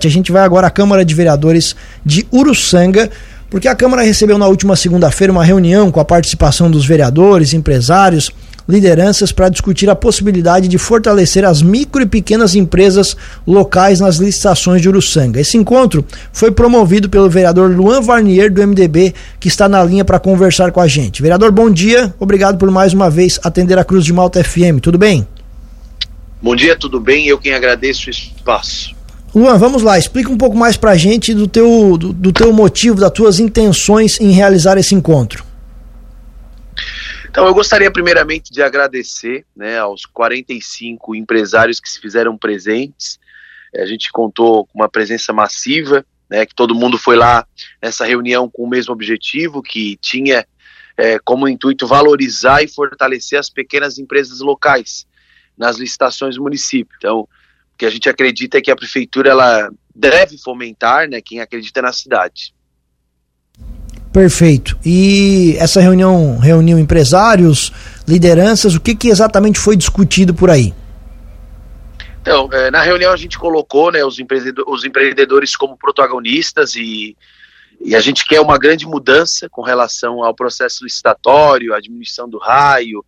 A gente vai agora à Câmara de Vereadores de Uruçanga, porque a Câmara recebeu na última segunda-feira uma reunião com a participação dos vereadores, empresários, lideranças para discutir a possibilidade de fortalecer as micro e pequenas empresas locais nas licitações de Uruçanga. Esse encontro foi promovido pelo vereador Luan Varnier do MDB, que está na linha para conversar com a gente. Vereador, bom dia. Obrigado por mais uma vez atender a Cruz de Malta FM. Tudo bem? Bom dia, tudo bem? Eu quem agradeço o espaço. Luan, vamos lá, explica um pouco mais pra gente do teu, do, do teu motivo, das tuas intenções em realizar esse encontro. Então, eu gostaria primeiramente de agradecer né, aos 45 empresários que se fizeram presentes. A gente contou com uma presença massiva, né, que todo mundo foi lá nessa reunião com o mesmo objetivo, que tinha é, como intuito valorizar e fortalecer as pequenas empresas locais nas licitações do município. Então, que a gente acredita que a prefeitura ela deve fomentar, né, quem acredita na cidade. Perfeito. E essa reunião reuniu empresários, lideranças, o que, que exatamente foi discutido por aí? Então, é, na reunião a gente colocou né, os, empreendedores, os empreendedores como protagonistas e, e a gente quer uma grande mudança com relação ao processo licitatório, a diminuição do raio,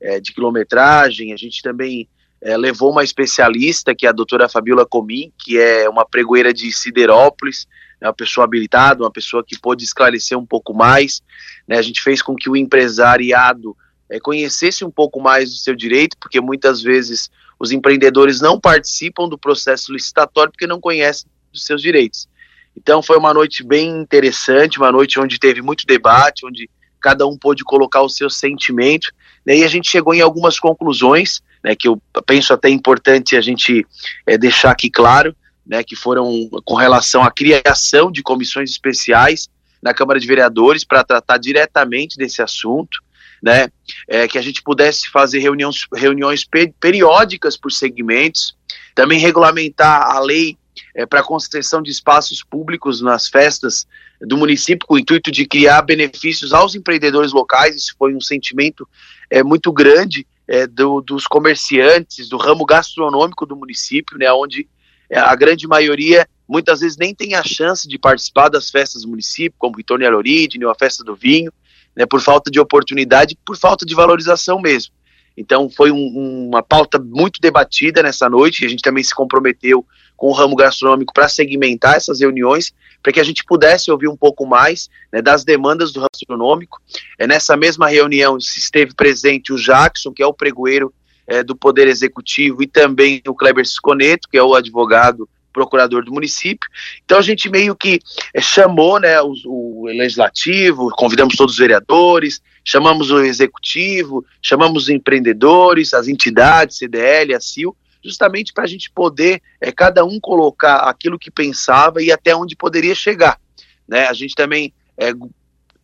é, de quilometragem. A gente também é, levou uma especialista, que é a doutora Fabiola Comim, que é uma pregoeira de Siderópolis, é uma pessoa habilitada, uma pessoa que pôde esclarecer um pouco mais. Né, a gente fez com que o empresariado é, conhecesse um pouco mais do seu direito, porque muitas vezes os empreendedores não participam do processo licitatório porque não conhecem dos seus direitos. Então foi uma noite bem interessante, uma noite onde teve muito debate, onde cada um pôde colocar o seu sentimento, né, e a gente chegou em algumas conclusões, né, que eu penso até importante a gente é, deixar aqui claro, né, que foram com relação à criação de comissões especiais na Câmara de Vereadores para tratar diretamente desse assunto, né, é, que a gente pudesse fazer reuniões, reuniões periódicas por segmentos, também regulamentar a lei é, para concessão de espaços públicos nas festas do município com o intuito de criar benefícios aos empreendedores locais. Isso foi um sentimento é, muito grande é, do, dos comerciantes, do ramo gastronômico do município, né, onde é, a grande maioria muitas vezes nem tem a chance de participar das festas do município, como Ritorno Aloride, ou a festa do vinho, né, por falta de oportunidade, por falta de valorização mesmo. Então foi um, uma pauta muito debatida nessa noite, a gente também se comprometeu com o ramo gastronômico para segmentar essas reuniões, para que a gente pudesse ouvir um pouco mais né, das demandas do ramo gastronômico. É, nessa mesma reunião esteve presente o Jackson, que é o pregoeiro é, do Poder Executivo, e também o Kleber Sconeto, que é o advogado procurador do município. Então a gente meio que é, chamou né, o, o, legislativo, convidamos todos os vereadores, chamamos o executivo, chamamos os empreendedores, as entidades, CDL, a CIL, justamente para a gente poder é, cada um colocar aquilo que pensava e até onde poderia chegar. Né? A gente também é,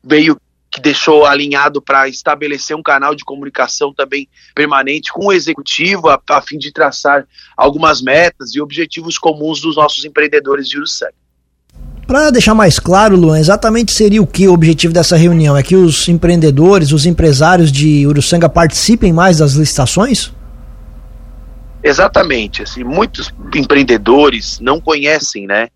veio que deixou alinhado para estabelecer um canal de comunicação também permanente com o executivo, a, a, fim de traçar algumas metas e objetivos comuns dos nossos empreendedores de Uruçanga. Para deixar mais claro, Luan, exatamente seria o que o objetivo dessa reunião? É que os empreendedores, os empresários de Uruçanga participem mais das licitações? Exatamente. Assim, muitos empreendedores não conhecem né,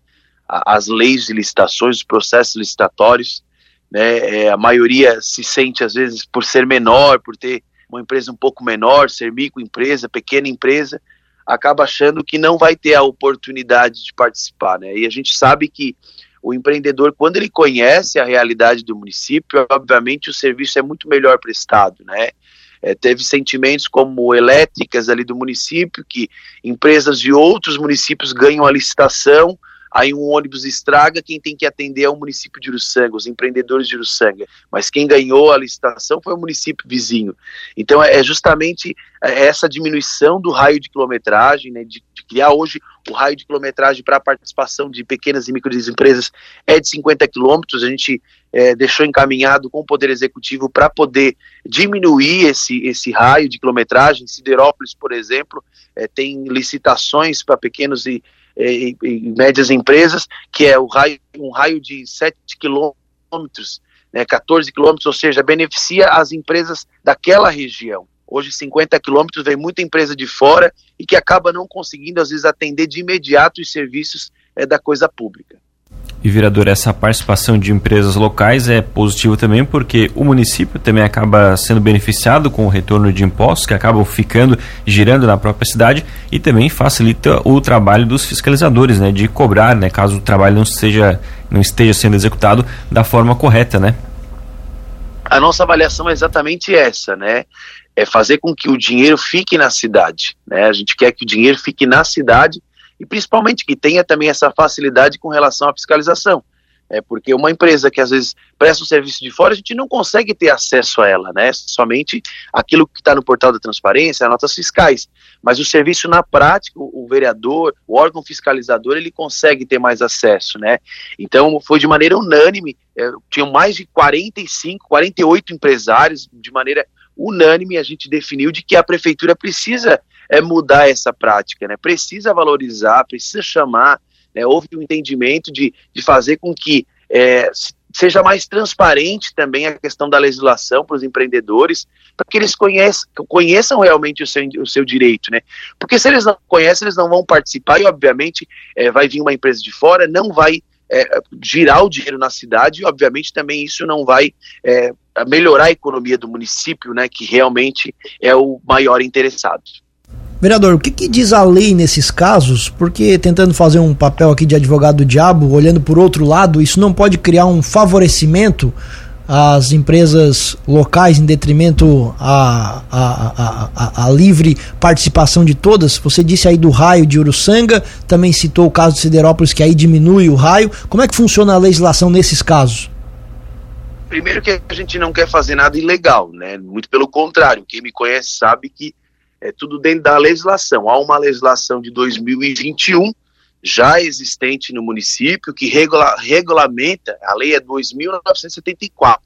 as leis de licitações, os processos licitatórios. Né, é, a maioria se sente, às vezes, por ser menor, por ter uma empresa um pouco menor, ser microempresa, pequena empresa, acaba achando que não vai ter a oportunidade de participar. Né? E a gente sabe que o empreendedor, quando ele conhece a realidade do município, obviamente o serviço é muito melhor prestado, né? É, teve sentimentos como elétricas ali do município, que empresas de outros municípios ganham a licitação, aí um ônibus estraga, quem tem que atender é o município de Uruçanga, os empreendedores de Uruçanga. Mas quem ganhou a licitação foi o município vizinho. Então é justamente é, essa diminuição do raio de quilometragem, né, de criar hoje o raio de quilometragem para a participação de pequenas e microempresas é de 50 quilômetros. A gente é, deixou encaminhado com o Poder Executivo para poder diminuir esse, esse raio de quilometragem. Siderópolis, por exemplo, é, tem licitações para pequenos e, e, e, médias empresas, que é o raio, um raio de 7 quilômetros, né, 14 quilômetros, ou seja, beneficia as empresas daquela região. Hoje, 50 quilômetros, vem muita empresa de fora e que acaba não conseguindo, às vezes, atender de imediato os serviços é, da coisa pública. E, vereador, essa participação de empresas locais é positivo também porque o município também acaba sendo beneficiado com o retorno de impostos que acabam ficando, girando na própria cidade e também facilita o trabalho dos fiscalizadores, né, de cobrar, né, caso o trabalho não, seja, não esteja sendo executado da forma correta, né? A nossa avaliação é exatamente essa, né? É fazer com que o dinheiro fique na cidade, né? A gente quer que o dinheiro fique na cidade e principalmente que tenha também essa facilidade com relação à fiscalização. É porque uma empresa que às vezes presta um serviço de fora, a gente não consegue ter acesso a ela, né? Somente aquilo que está no portal da transparência, as notas fiscais. Mas o serviço na prática, o, vereador, o órgão fiscalizador, ele consegue ter mais acesso, né? Então foi de maneira unânime, é, tinham mais de 45, 48 empresários, de maneira unânime a gente definiu de que a prefeitura precisa é mudar essa prática, né? Precisa valorizar, precisa chamar, né? houve um entendimento de, de fazer com que é, seja mais transparente também a questão da legislação para os empreendedores, para que eles conheçam, conheçam realmente o seu, o seu direito, né? Porque se eles não conhecem, eles não vão participar e, obviamente, é, vai vir uma empresa de fora, não vai é, girar o dinheiro na cidade e, obviamente, também isso não vai é, melhorar a economia do município, né? Que realmente é o maior interessado. Vereador, o que, que, diz a lei nesses casos? Porque tentando fazer um papel aqui de advogado do diabo, olhando por outro lado, isso não pode criar um favorecimento às empresas locais em detrimento à, à, à, à, livre participação de todas? Você disse aí do raio de Uruçanga, também citou o caso de Siderópolis, que aí diminui o raio. Como é que funciona a legislação nesses casos? Primeiro que a gente não quer fazer nada ilegal, né? Muito pelo contrário, quem me conhece sabe que é tudo dentro da legislação. Há uma legislação de 2021 já existente no município que regula, regulamenta, a lei é 2.974,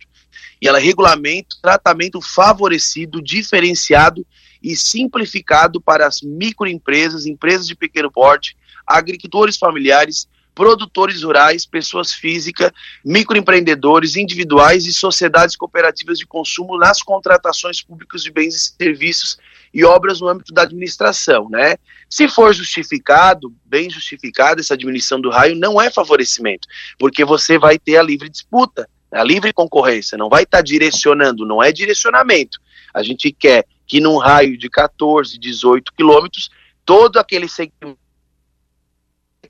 e ela regulamenta o tratamento favorecido, diferenciado e simplificado para as microempresas, empresas de pequeno porte, agricultores familiares, produtores rurais, pessoas físicas, microempreendedores individuais e sociedades cooperativas de consumo nas contratações públicas de bens e serviços e obras no âmbito da administração, né? Se for justificado, bem justificado essa diminuição do raio, não é favorecimento, porque você vai ter a livre disputa, a livre concorrência, não vai estar tá direcionando, não é direcionamento. A gente quer que num raio de 14, 18 quilômetros, todo aquele segmento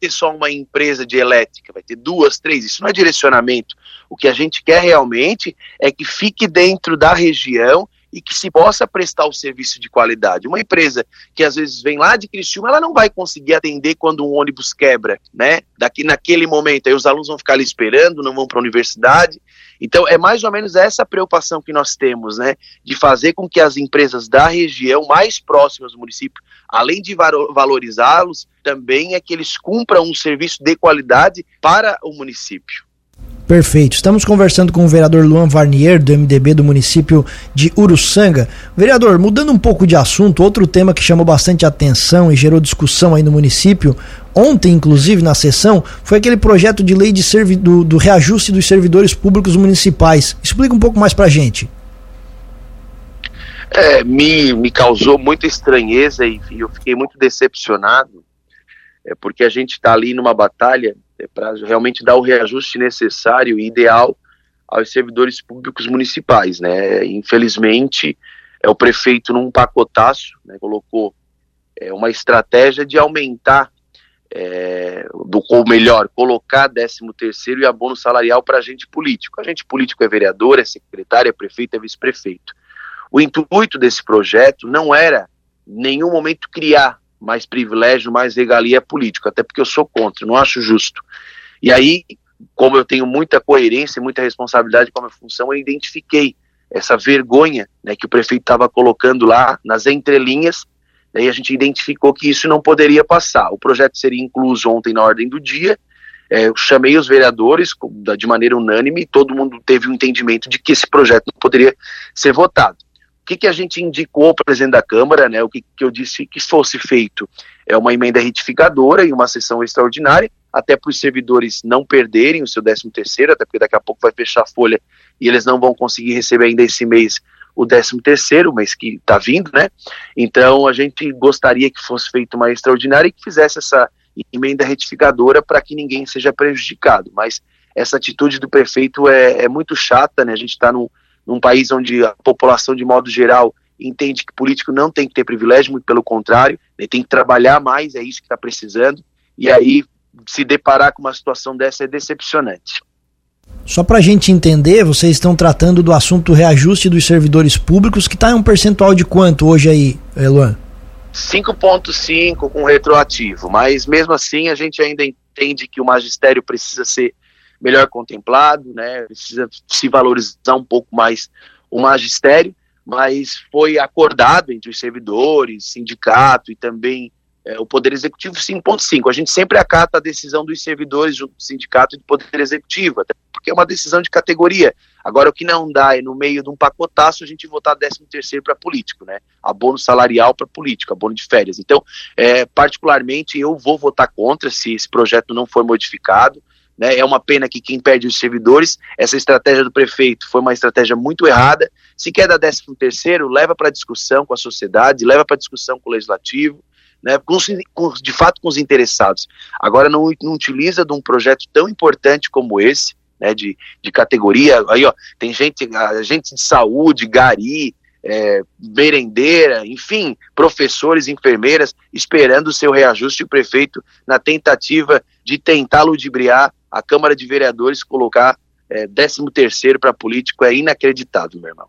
ter só uma empresa de elétrica, vai ter duas, três, isso não é direcionamento. O que a gente quer realmente é que fique dentro da região e que se possa prestar o serviço de qualidade. Uma empresa que às vezes vem lá de Criciúma, ela não vai conseguir atender quando um ônibus quebra, né? Daqui naquele momento, aí os alunos vão ficar ali esperando, não vão para a universidade. Então é mais ou menos essa preocupação que nós temos, né? De fazer com que as empresas da região mais próximas do município, além de valorizá-los, também é que eles cumpram um serviço de qualidade para o município. Perfeito. Estamos conversando com o vereador Luan Varnier, do MDB do município de Uruçanga. Vereador, mudando um pouco de assunto, outro tema que chamou bastante atenção e gerou discussão aí no município, ontem, inclusive, na sessão, foi aquele projeto de lei de do, do reajuste dos servidores públicos municipais. Explica um pouco mais pra gente. É, me, me causou muita estranheza e eu fiquei muito decepcionado, é, porque a gente está ali numa batalha para realmente dar o reajuste necessário e ideal aos servidores públicos municipais, né? Infelizmente, é o prefeito num pacotaço, né, colocou é, uma estratégia de aumentar, é, do, ou melhor, colocar 13 terceiro e abono salarial para agente político. Agente político é vereador, é secretário, é prefeito, é vice-prefeito. O intuito desse projeto não era, em nenhum momento, criar mais privilégio, mais regalia político, até porque eu sou contra, não acho justo. E aí, como eu tenho muita coerência e muita responsabilidade com a minha função, eu identifiquei essa vergonha né, que o prefeito estava colocando lá nas entrelinhas, daí a gente identificou que isso não poderia passar. O projeto seria incluso ontem na ordem do dia, é, eu chamei os vereadores de maneira unânime, todo mundo teve um entendimento de que esse projeto não poderia ser votado. O que, que a gente indicou ao presidente da Câmara, né, o que, que eu disse que fosse feito é uma emenda retificadora e uma sessão extraordinária, até para os servidores não perderem o seu 13 terceiro, até porque daqui a pouco vai fechar a folha e eles não vão conseguir receber ainda esse mês o 13 terceiro, mês que está vindo, né? Então a gente gostaria que fosse feita uma extraordinária e que fizesse essa emenda retificadora para que ninguém seja prejudicado. Mas essa atitude do prefeito é, é muito chata, né? A gente está num, num país onde a população, de modo geral, entende que político não tem que ter privilégio, muito pelo contrário, ele tem que trabalhar mais, é isso que está precisando, e aí se deparar com uma situação dessa é decepcionante. Só para a gente entender, vocês estão tratando do assunto reajuste dos servidores públicos, que está em um percentual de quanto hoje aí, Eluan? 5,5 com retroativo, mas mesmo assim a gente ainda entende que o magistério precisa ser melhor contemplado, né? precisa se valorizar um pouco mais o magistério, mas foi acordado entre os servidores, sindicato e também é, o Poder Executivo 5.5. A gente sempre acata a decisão dos servidores junto do sindicato e do Poder Executivo, até porque é uma decisão de categoria. Agora, o que não dá é, no meio de um pacotaço, a gente votar 13 terceiro para político, né? Abono salarial para político, abono de férias. Então, é, particularmente, eu vou votar contra se esse projeto não for modificado. Né? É uma pena que quem perde os servidores, essa estratégia do prefeito foi uma estratégia muito errada. Se quer dar 13 terceiro, leva para discussão com a sociedade, leva para discussão com o legislativo, né, com, com, de fato com os interessados. Agora não, não utiliza de um projeto tão importante como esse, né, de, de categoria, aí ó, tem gente, gente de saúde, gari, é, merendeira, enfim, professores, enfermeiras, esperando o seu reajuste, o prefeito, na tentativa de tentar ludibriar a Câmara de Vereadores, colocar é, 13 terceiro para político, é inacreditável, meu irmão.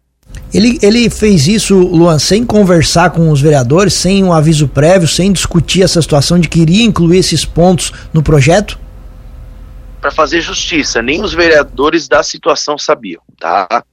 Ele, ele fez isso, Luan, sem conversar com os vereadores, sem um aviso prévio, sem discutir essa situação de que iria incluir esses pontos no projeto? Para fazer justiça, nem os vereadores da situação sabiam, tá?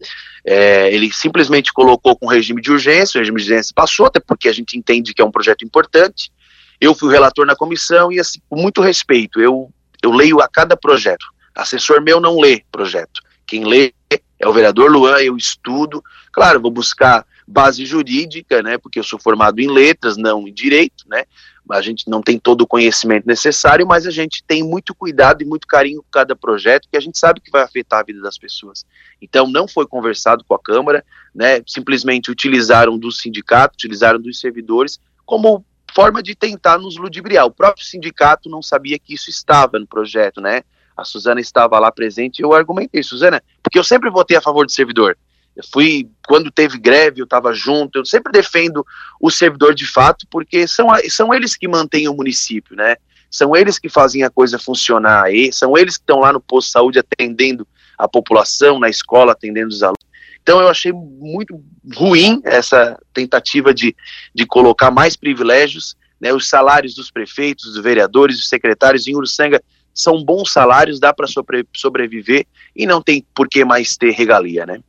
É, ele simplesmente colocou com regime de urgência, o regime de urgência passou, até porque a gente entende que é um projeto importante. Eu fui o relator na comissão e, assim, com muito respeito, eu, eu leio a cada projeto. Assessor meu não lê projeto. Quem lê é o vereador Luan, eu estudo. Claro, vou buscar base jurídica, né, porque eu sou formado em letras, não em direito, né, a gente não tem todo o conhecimento necessário, mas a gente tem muito cuidado e muito carinho com cada projeto, que a gente sabe que vai afetar a vida das pessoas. Então, não foi conversado com a Câmara, né, simplesmente utilizaram do sindicato, utilizaram dos servidores, como forma de tentar nos ludibriar. O próprio sindicato não sabia que isso estava no projeto, né, a Suzana estava lá presente e eu argumentei, Suzana, porque eu sempre votei a favor do servidor. Eu fui, quando teve greve, eu estava junto, eu sempre defendo o servidor de fato, porque são, são eles que mantêm o município, né? São eles que fazem a coisa funcionar, e são eles que estão lá no posto de saúde atendendo a população, na escola atendendo os alunos. Então eu achei muito ruim essa tentativa de, de colocar mais privilégios, né, os salários dos prefeitos, dos vereadores, dos secretários em Uruçanga são bons salários, dá para sobre, sobreviver e não tem por que mais ter regalia, né?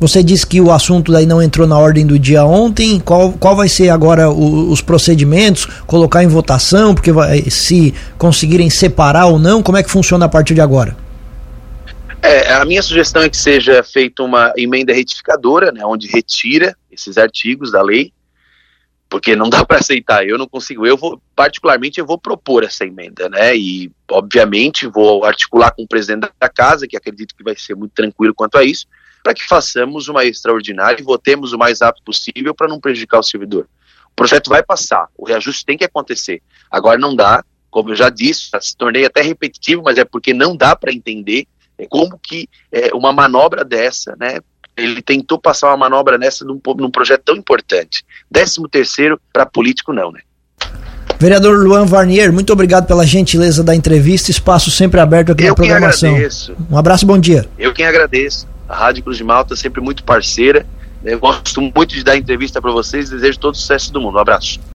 Você disse que o assunto daí não entrou na ordem do dia ontem. Qual, qual vai ser agora o, os procedimentos? Colocar em votação, porque vai, se conseguirem separar ou não, como é que funciona a partir de agora? É, a minha sugestão é que seja feita uma emenda retificadora, né, onde retira esses artigos da lei porque não dá para aceitar. Eu não consigo. Eu vou, particularmente, eu vou propor essa emenda, né? E, obviamente, vou articular com o presidente da casa, que acredito que vai ser muito tranquilo quanto a isso, para que façamos uma extraordinária e votemos o mais rápido possível para não prejudicar o servidor. O projeto vai passar, o reajuste tem que acontecer. Agora não dá, como eu já disse, já se tornei até repetitivo, mas é porque não dá para entender como que é, uma manobra dessa, né, ele tentou passar uma manobra nessa num, num projeto tão importante. Décimo terceiro, para político, não, né? Vereador Luan Varnier, muito obrigado pela gentileza da entrevista. Espaço sempre aberto aqui Eu na programação. Agradeço. Um abraço e bom dia. Eu quem agradeço. A Rádio Cruz de Malta sempre muito parceira. Eu gosto muito de dar entrevista para vocês. Desejo todo o sucesso do mundo. Um abraço.